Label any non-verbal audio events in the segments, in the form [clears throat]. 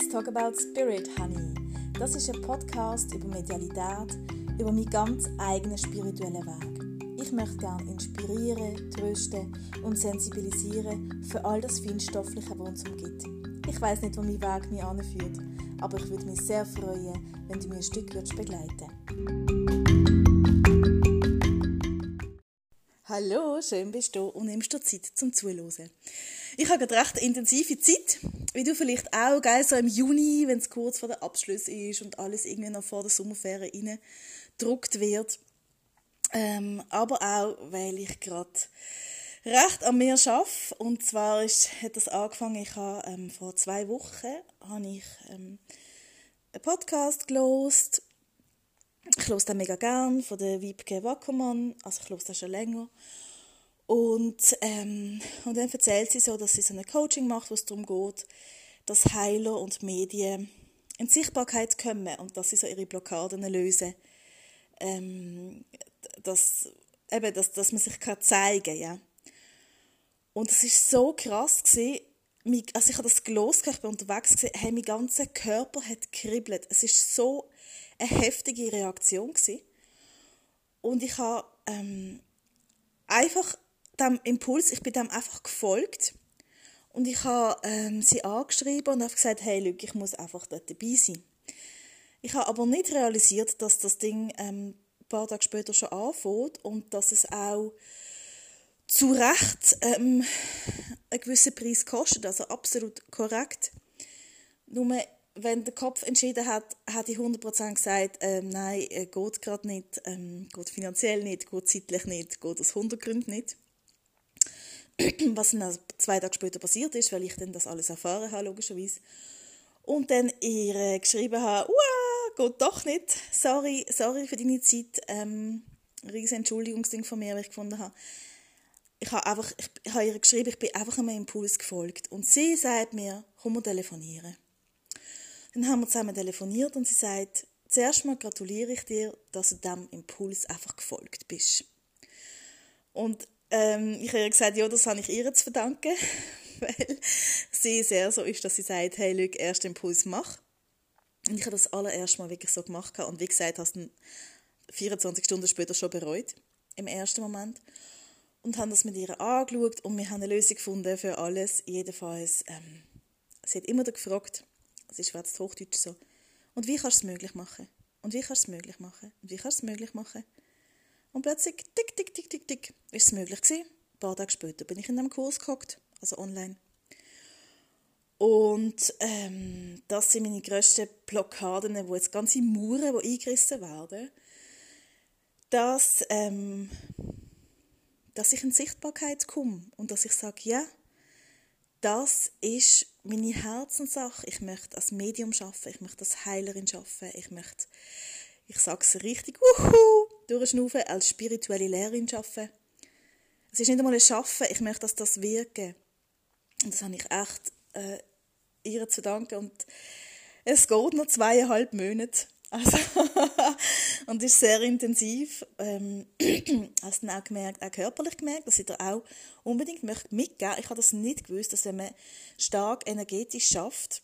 Let's Talk About Spirit, Honey. Das ist ein Podcast über Medialität, über meinen ganz eigenen spirituellen Weg. Ich möchte gerne inspirieren, trösten und sensibilisieren für all das Feinstoffliche, was uns umgibt. Ich weiß nicht, wo mein Weg mich anführt, aber ich würde mich sehr freuen, wenn du mir ein Stück begleiten Hallo, schön bist du und nimmst dir Zeit zum Zuhören. Ich habe gerade recht intensive Zeit, wie du vielleicht auch, geil, so im Juni, wenn es kurz vor der Abschluss ist und alles irgendwie noch vor der Sommerferien reingedruckt wird. Ähm, aber auch, weil ich gerade recht an mir arbeite. Und zwar ist, hat das angefangen, ich habe ähm, vor zwei Wochen habe ich ähm, einen Podcast gelost ich höre den mega gern von der Wiebke Wackermann, also ich höre den schon länger. Und, ähm, und dann erzählt sie so, dass sie so ein Coaching macht, wo es darum geht, dass Heiler und Medien in Sichtbarkeit kommen und dass sie so ihre Blockaden lösen. Ähm, dass, eben, dass, dass man sich kann zeigen kann, ja. Und es ist so krass gewesen, also ich habe das gelost, ich bin unterwegs gesehen, hey, mein ganzer Körper hat kribbelt. Es ist so eine heftige Reaktion gewesen. Und ich habe ähm, einfach dem Impuls, ich bin dem einfach gefolgt und ich habe ähm, sie angeschrieben und habe gesagt, hey, Luke, ich muss einfach dort dabei sein. Ich habe aber nicht realisiert, dass das Ding ähm, ein paar Tage später schon anfängt und dass es auch zu Recht ähm, einen gewissen Preis kostet, also absolut korrekt. Nur wenn der Kopf entschieden hat, hätte ich 100% gesagt, ähm, nein, äh, geht gerade nicht, ähm, geht finanziell nicht, geht zeitlich nicht, geht aus 100 Gründen nicht. [clears throat] Was dann also zwei Tage später passiert ist, weil ich dann das alles erfahren habe, logischerweise. Und dann ihr geschrieben habe, Uah, geht doch nicht, sorry, sorry für deine Zeit, ähm, riesen Entschuldigungsding von mir, weil ich gefunden habe. Ich habe, einfach, ich, habe ihr geschrieben, ich bin einfach einem Impuls gefolgt. Und sie sagt mir, komm mal telefonieren. Dann haben wir zusammen telefoniert und sie sagt, zuerst mal gratuliere ich dir, dass du dem Impuls einfach gefolgt bist. Und ähm, ich habe ihr gesagt, ja, das habe ich ihr zu verdanken, [laughs] weil sie sehr so ist, dass sie sagt, hey, Luke, erst Impuls mach. Und ich habe das allererste Mal wirklich so gemacht und wie gesagt, hast du 24 Stunden später schon bereut, im ersten Moment. Und haben das mit ihr angeschaut und wir haben eine Lösung gefunden für alles. Jedenfalls, ähm, sie hat immer gefragt, das ist jetzt Hochdeutsch so. Und wie kannst du es möglich machen? Und wie kannst du es möglich machen? Und wie kannst du es möglich machen? Und plötzlich, tick, tick, tick, tick, tick, ist es möglich gewesen. Ein paar Tage später bin ich in einem Kurs gehockt, also online. Und ähm, das sind meine grössten Blockaden, wo jetzt ganze Mauern, die eingerissen werden, dass, ähm, dass ich in Sichtbarkeit komme und dass ich sage, ja, das ist meine Herzenssache. Ich möchte als Medium arbeiten, ich möchte als Heilerin arbeiten, ich möchte, ich sage es richtig, uhu, durchschnaufen, als spirituelle Lehrerin arbeiten. Es ist nicht einmal ein Schaffen, ich möchte, dass das wirken. Und das habe ich echt äh, ihr zu danken. Und es geht noch zweieinhalb Monate. Also [laughs] und ist sehr intensiv. Ähm, [clears throat] hast dann auch gemerkt, auch körperlich gemerkt, dass ich da auch unbedingt möchte mitgeben. Ich habe das nicht gewusst, dass wenn man stark energetisch schafft,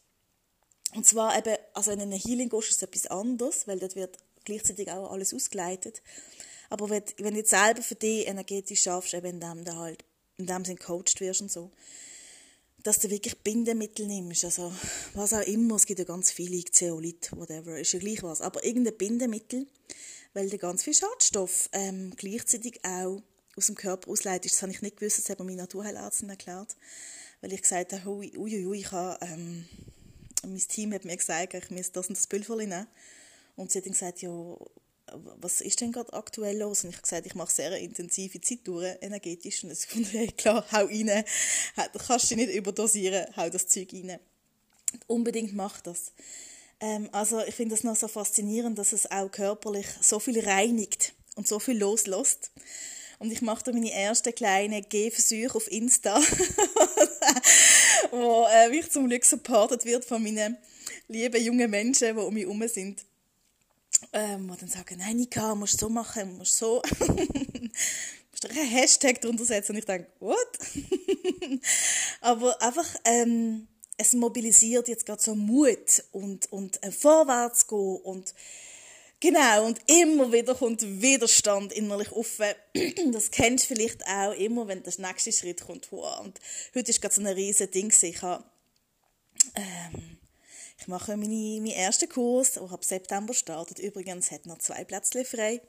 und zwar eben, also in einem Healing gehst, ist es etwas anderes, weil dort wird gleichzeitig auch alles ausgeleitet. Aber wenn, wenn du jetzt selber für dich energetisch schaffst, eben indem du halt, in dem Sinne coacht wirst und so, dass du wirklich Bindemittel nimmst, also was auch immer, es gibt ja ganz viele, Zeolit, whatever, ist ja gleich was, aber irgendein Bindemittel, weil du ganz viel Schadstoff ähm, gleichzeitig auch aus dem Körper ausleitet. Das habe ich nicht gewusst, das hat mir meine Naturheilärztin erklärt, weil ich gesagt habe, ui, ui, ich habe, ähm, mein Team hat mir gesagt, ich muss das und das Pülverchen nehmen. Und sie hat dann gesagt, ja, was ist denn gerade aktuell los? Und ich habe gesagt, ich mache sehr intensive Zeit durch, energetisch. Und sie fand, [laughs] hey, klar, hau rein. Du kannst dich nicht überdosieren, hau das Zeug rein. Unbedingt mach das. Ähm, also ich finde das noch so faszinierend, dass es auch körperlich so viel reinigt und so viel loslässt. Und ich mache da meine ersten kleinen Gehversuche auf Insta, [laughs] wo äh, mich zum Glück supportet wird von meinen lieben jungen Menschen, die um mich herum sind ähm, die dann sagen, nein, Nika, musst so machen, musst so, [laughs] musst du einen Hashtag drunter setzen und ich denke, what? [laughs] Aber einfach, ähm, es mobilisiert jetzt gerade so Mut und, und ein Vorwärts gehen und Genau, und immer wieder kommt Widerstand innerlich auf. [clears throat] Das kennst du vielleicht auch immer, wenn der nächste Schritt kommt. Wow. Und heute ist gerade so ein riesiges Ding. Ich, habe, ähm, ich mache meine, meinen ersten Kurs, der ab September startet. Übrigens hat noch zwei Plätze frei.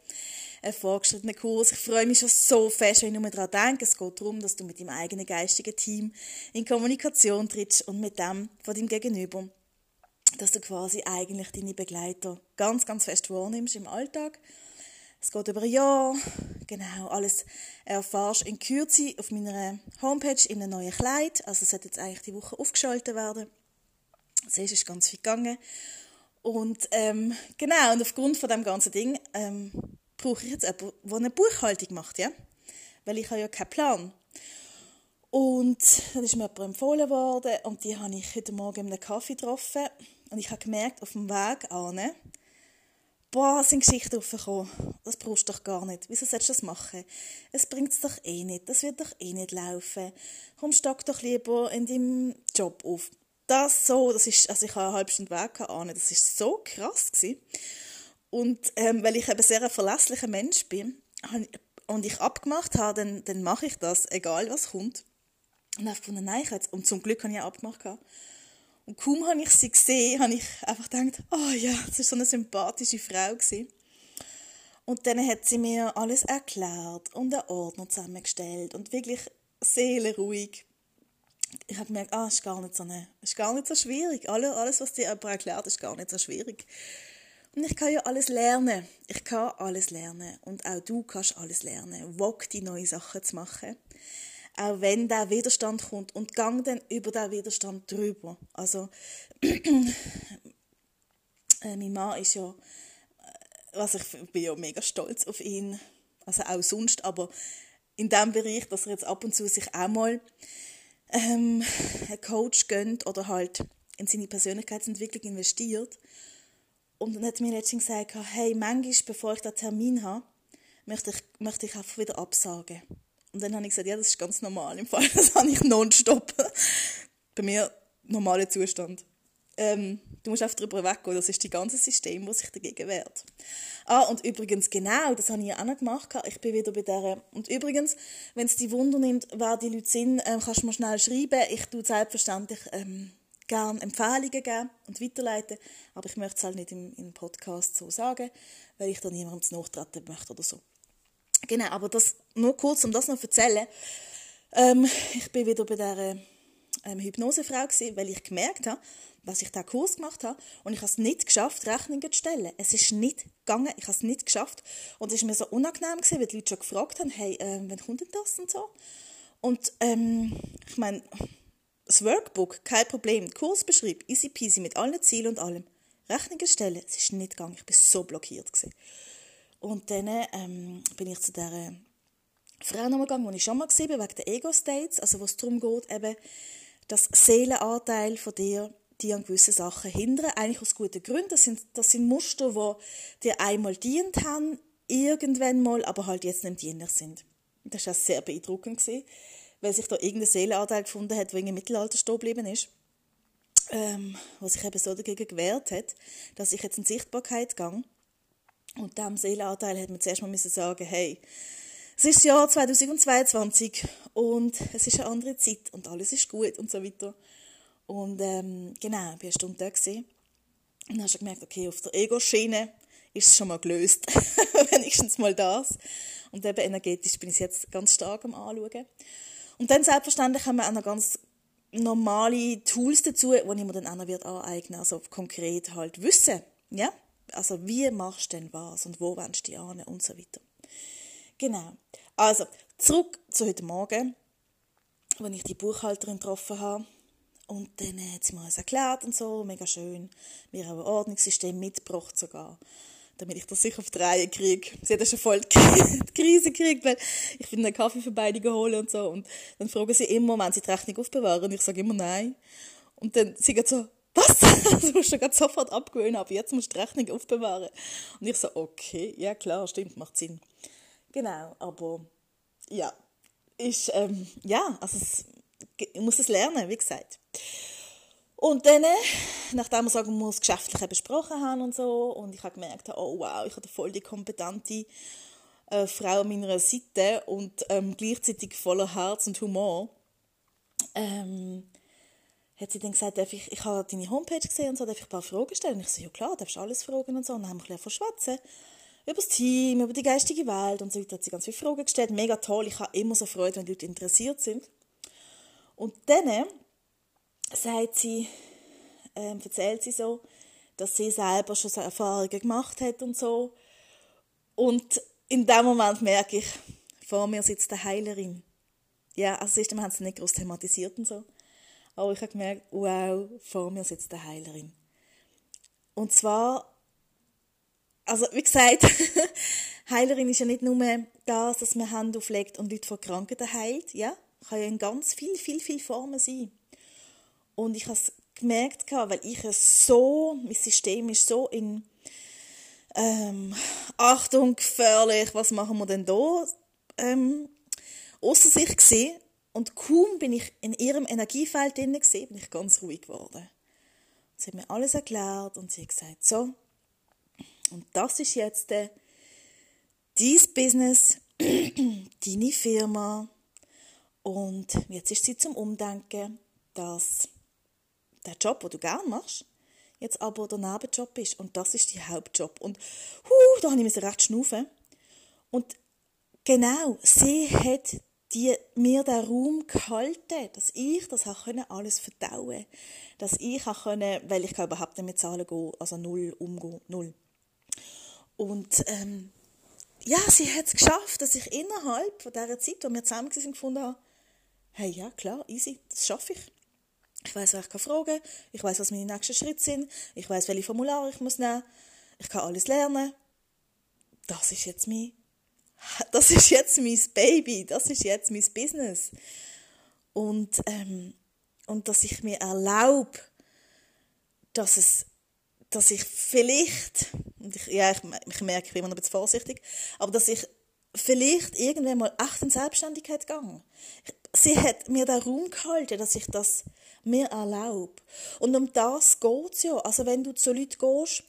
Ein vorgeschrittener Kurs. Ich freue mich schon so fest, wenn ich nur daran denke. Es geht darum, dass du mit deinem eigenen geistigen Team in Kommunikation trittst und mit dem von deinem Gegenüber dass du quasi eigentlich deine Begleiter ganz, ganz fest wahrnimmst im Alltag. Es geht über ein Jahr, genau, alles erfährst in Kürze auf meiner Homepage in einem neuen Kleid. Also es hat jetzt eigentlich die Woche aufgeschaltet werden. Es ist ganz viel gegangen. Und ähm, genau, und aufgrund von dem ganzen Ding ähm, brauche ich jetzt jemanden, der eine Buchhaltung macht, ja? Weil ich habe ja keinen Plan. Und dann ist mir jemand empfohlen worden und die habe ich heute Morgen in einem Kaffee getroffen. Und ich habe gemerkt, auf dem Weg an, boah, sind Geschichten aufgekommen. Das brauchst du doch gar nicht. Wieso sollst du das machen? Es bringt es doch eh nicht. Das wird doch eh nicht laufen. Komm, stock doch lieber in deinem Job auf. Das so, das ist, also ich habe eine halbe Stunde Weg an, das ist so krass gewesen. Und ähm, weil ich eben sehr ein verlässlicher Mensch bin und ich abgemacht habe, dann, dann mache ich das, egal was kommt. Und habe nein, ich jetzt, und zum Glück habe ich auch abgemacht. Gehabt. Und kaum habe ich sie gesehen, habe ich einfach gedacht, oh ja, das ist so eine sympathische Frau gewesen. Und dann hat sie mir alles erklärt und einen Ordner zusammengestellt und wirklich seelenruhig. Ich habe gemerkt, ah, ist gar nicht so eine, ist gar nicht so schwierig. Alles, was dir aber erklärt, ist gar nicht so schwierig. Und ich kann ja alles lernen. Ich kann alles lernen. Und auch du kannst alles lernen. Wog die neue Sachen zu machen auch wenn der Widerstand kommt und gang dann über den Widerstand drüber. Also [clears throat] äh, mein Mann ist ja, also ich bin ja mega stolz auf ihn, also auch sonst, aber in dem Bereich, dass er jetzt ab und zu sich auch mal ähm, einen Coach gönnt oder halt in seine Persönlichkeitsentwicklung investiert. Und dann hat mir letztens gesagt, hey, manchmal, bevor ich den Termin habe, möchte ich, möchte ich einfach wieder absagen. Und dann habe ich gesagt, ja, das ist ganz normal im Fall. [laughs] Das habe ich nonstop. Bei mir normaler Zustand. Ähm, du musst einfach darüber weggehen. Das ist das ganze System, das sich dagegen wehrt. Ah, und übrigens, genau, das habe ich ja auch noch gemacht. Ich bin wieder bei der. Und übrigens, wenn es dich Wunder nimmt, wer die Leute sind, ähm, kannst du mir schnell schreiben. Ich tue selbstverständlich ähm, gerne Empfehlungen geben und weiterleiten. Aber ich möchte es halt nicht im, im Podcast so sagen, weil ich da niemandem zu nachtreten möchte oder so. Genau, aber das nur kurz, um das noch zu erzählen. Ähm, ich bin wieder bei der ähm, Hypnosefrau gewesen, weil ich gemerkt habe, dass ich diesen Kurs gemacht habe und ich habe es nicht geschafft, Rechnungen zu stellen. Es ist nicht gegangen, ich habe es nicht geschafft und es war mir so unangenehm gewesen, weil die Leute schon gefragt haben, hey, äh, wann kommt denn das und so? Und ähm, ich meine, das Workbook, kein Problem, Kursbeschrieb, easy peasy, mit allen Zielen und allem. Rechnungen stellen, es ist nicht gegangen, ich bin so blockiert gewesen. Und dann ähm, bin ich zu dieser Frau nochmal gegangen, die ich schon mal habe, wegen der Ego-States, also wo es darum geht, eben, dass Seelenanteil von dir die an gewissen Sachen hindern, eigentlich aus guten Gründen. Das sind, das sind Muster, die dir einmal dient haben, irgendwann mal, aber halt jetzt nicht dienlich sind. Das war sehr beeindruckend, weil sich da irgendein Seelenanteil gefunden hat, der im Mittelalter stehen geblieben ist, ähm, was sich eben so dagegen gewehrt hat, dass ich jetzt in Sichtbarkeit gehe und dem Seelenanteil hat man zuerst mal sagen, hey, es ist das Jahr 2022 und es ist eine andere Zeit und alles ist gut und so weiter. Und ähm, genau, ich war eine Stunde da gewesen. und dann hast du gemerkt, okay, auf der Ego-Schiene ist es schon mal gelöst. [laughs] Wenigstens mal das. Und eben energetisch bin ich jetzt ganz stark am Anschauen. Und dann selbstverständlich haben wir auch noch ganz normale Tools dazu, die ich mir dann auch noch aneignen Also konkret halt Wissen. Ja? also wie machst du denn was und wo wendest du dich an und so weiter. Genau. Also, zurück zu heute Morgen, als ich die Buchhalterin getroffen habe. Und dann hat sie mir alles erklärt und so, mega schön. Mir auch ein Ordnungssystem mitgebracht sogar, damit ich das sicher auf die Reihe kriege. Sie hat ja schon voll [laughs] die Krise gekriegt, weil ich bin einen Kaffee für beide geholt und so. Und dann fragen sie immer, wenn sie die Rechnung aufbewahren. Und ich sage immer nein. Und dann sie geht so, was? [laughs] Das musst du sofort abgewöhnen, aber jetzt musst du die Rechnung aufbewahren. Und ich so, okay, ja klar, stimmt, macht Sinn. Genau, aber ja, ist, ähm, ja, also es, ich muss es lernen, wie gesagt. Und dann, nachdem wir sagen wir das Geschäftliche besprochen haben und so, und ich habe gemerkt, oh wow, ich habe voll die kompetente äh, Frau an meiner Seite und ähm, gleichzeitig voller Herz und Humor, ähm, hat sie dann gesagt, darf ich, ich habe deine Homepage gesehen und so, darf ich ein paar Fragen stellen? Und ich so, ja klar, darfst du alles fragen und so. Und dann haben wir ein bisschen verschwätzen über das Team, über die geistige Welt und so weiter. Hat sie ganz viele Fragen gestellt. Mega toll. Ich habe immer so Freude, wenn Leute interessiert sind. Und dann sagt sie, ähm, erzählt sie so, dass sie selber schon so Erfahrungen gemacht hat und so. Und in dem Moment merke ich, vor mir sitzt eine Heilerin. Ja, also das erste haben sie nicht groß thematisiert und so. Aber ich habe gemerkt, wow, vor mir sitzt eine Heilerin. Und zwar, also wie gesagt, [laughs] Heilerin ist ja nicht nur das, dass man Hände auflegt und Leute vor Krankheiten heilt, ja, kann ja in ganz viel, viel, viel Formen sein. Und ich habe es gemerkt, weil ich es so, mein System ist so in ähm, Achtung, gefährlich, was machen wir denn da? Ähm, außer sich gesehen. Und kaum bin ich in ihrem Energiefeld drin gesehen, bin ich ganz ruhig geworden. Sie hat mir alles erklärt und sie hat gesagt, so, und das ist jetzt äh, dein Business, [clears throat] deine Firma. Und jetzt ist sie zum Umdenken, dass der Job, den du gerne machst, jetzt aber der Nebenjob ist. Und das ist der Hauptjob. Und huh, da habe ich recht schnaufen. Und genau, sie hat die, mir den Raum gehalten, dass ich das können, alles verdauen Dass ich auch können, weil ich kann überhaupt nicht mit Zahlen gehen, also null umgehen, null. Und ähm, ja, sie hat es geschafft, dass ich innerhalb von dieser Zeit, wo wir zusammen waren, gefunden habe, hey, ja, klar, easy, das schaffe ich. Ich weiß, was ich kann fragen, ich weiß, was meine nächsten Schritte sind, ich weiß, welche Formulare ich muss nehmen, ich kann alles lernen. Das ist jetzt mein, [laughs] das ist jetzt mein Baby, das ist jetzt mein Business. Und, ähm, und dass ich mir erlaube, dass es, dass ich vielleicht, ich, ja, ich, ich merke, ich bin immer noch ein bisschen vorsichtig, aber dass ich vielleicht irgendwann mal echt in Selbstständigkeit gegangen. Sie hat mir den Raum gehalten, dass ich das mir erlaube. Und um das geht's ja. Also wenn du zu Leuten gehst,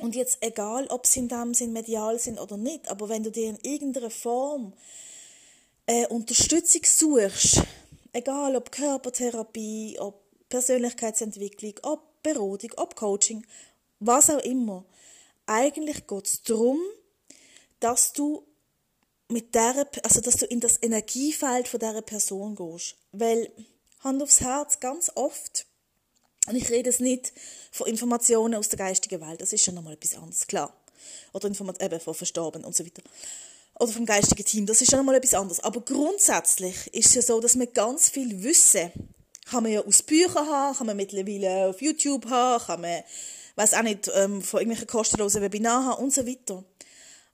und jetzt egal, ob sie in dem Sinn medial sind oder nicht, aber wenn du dir in irgendeiner Form äh, Unterstützung suchst, egal ob Körpertherapie, ob Persönlichkeitsentwicklung, ob Beratung, ob Coaching, was auch immer, eigentlich geht es darum, dass du mit der, also dass du in das Energiefeld von dieser Person gehst. Weil, Hand aufs Herz, ganz oft, und ich rede es nicht von Informationen aus der geistigen Welt, das ist schon nochmal etwas anderes, klar. Oder Informat eben von Verstorben und so weiter. Oder vom geistigen Team, das ist schon nochmal etwas anderes. Aber grundsätzlich ist es ja so, dass wir ganz viel Wissen kann man ja aus Büchern haben, kann man mittlerweile auf YouTube haben, kann man, weiß auch nicht, ähm, von irgendwelchen kostenlosen Webinaren haben und so weiter.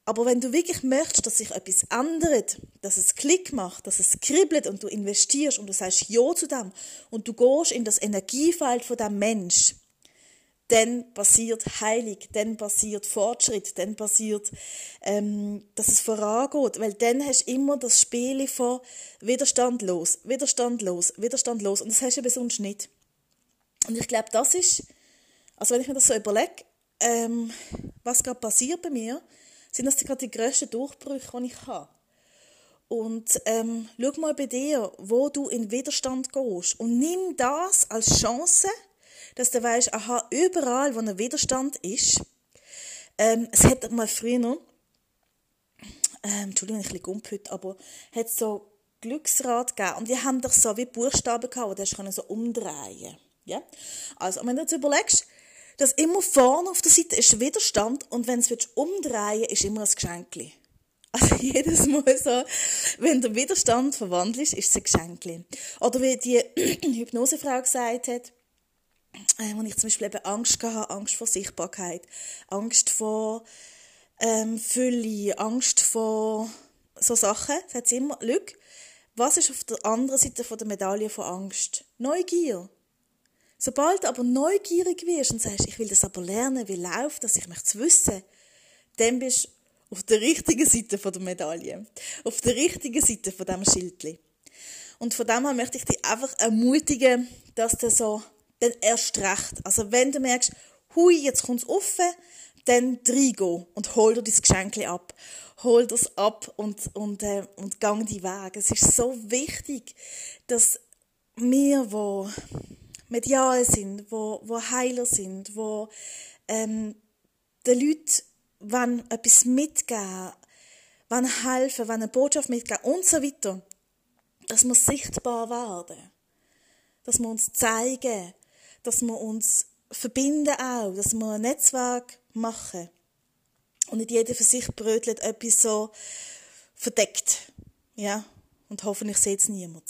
Aber wenn du wirklich möchtest, dass sich etwas ändert, dass es Klick macht, dass es kribbelt und du investierst und du sagst Ja zu dem und du gehst in das Energiefeld von dem Mensch, dann passiert Heilig, dann passiert Fortschritt, dann passiert, ähm, dass es vorangeht, weil dann hast du immer das Spiel von Widerstand los, Widerstand los, Widerstand los und das hast du aber sonst nicht. Und ich glaube, das ist, also wenn ich mir das so überlege, ähm, was gerade passiert bei mir, sind das gerade die grössten Durchbrüche, die ich habe. Und ähm, schau mal bei dir, wo du in Widerstand gehst und nimm das als Chance, dass du weißt, aha, überall, wo ein Widerstand ist, ähm, es hat mal früher ähm, Entschuldigung, ich liege heute, aber hat so Glücksrad gegeben und die haben doch so wie Buchstaben gehabt, die du so umdrehen ja? Also, wenn du jetzt überlegst, dass immer vorne auf der Seite ist Widerstand und wenn es umdrehen ist immer ein Geschenk. Also [laughs] jedes Mal so, wenn der Widerstand verwandelt ist, ist es ein Geschenk. Oder wie die [clears throat] Hypnosefrau gesagt hat, äh, wo ich zum Beispiel eben Angst hatte, Angst vor Sichtbarkeit, Angst vor ähm, Fülle, Angst vor so Sachen, sagt sie immer, Lüg, was ist auf der anderen Seite von der Medaille von Angst? Neugier. Sobald du aber neugierig wirst und sagst, ich will das aber lernen, wie läuft das, ich möchte es wissen, dann bist du auf der richtigen Seite der Medaille. Auf der richtigen Seite von diesem Schildli. Und von dem her möchte ich dich einfach ermutigen, dass du so dann erst recht. Also wenn du merkst, hui, jetzt kommt's offen, dann reingehen und hol dir dein Geschenk ab. Hol das ab und, und, äh, und gang die Weg. Es ist so wichtig, dass wir, wo medial sind, wo, wo Heiler sind, wo ähm, den Leuten wenn etwas mitgeben, wenn helfen, wenn eine Botschaft mitgeben und so weiter, dass wir sichtbar werden, dass wir uns zeigen, dass wir uns verbinden auch, dass wir ein Netzwerk machen. Und nicht jeder für sich brötelt etwas so verdeckt, ja, und hoffentlich sieht es niemand.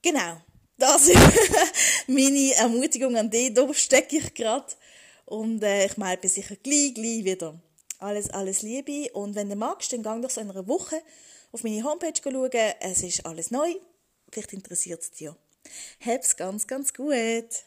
Genau, das ist [laughs] meine Ermutigung an dich, da stecke ich gerade und äh, ich melde mich sicher gleich, gleich wieder. Alles, alles Liebe. Und wenn du magst, dann gang doch so in einer Woche auf meine Homepage schauen, es ist alles neu, vielleicht interessiert es dich. Hab's ganz, ganz gut.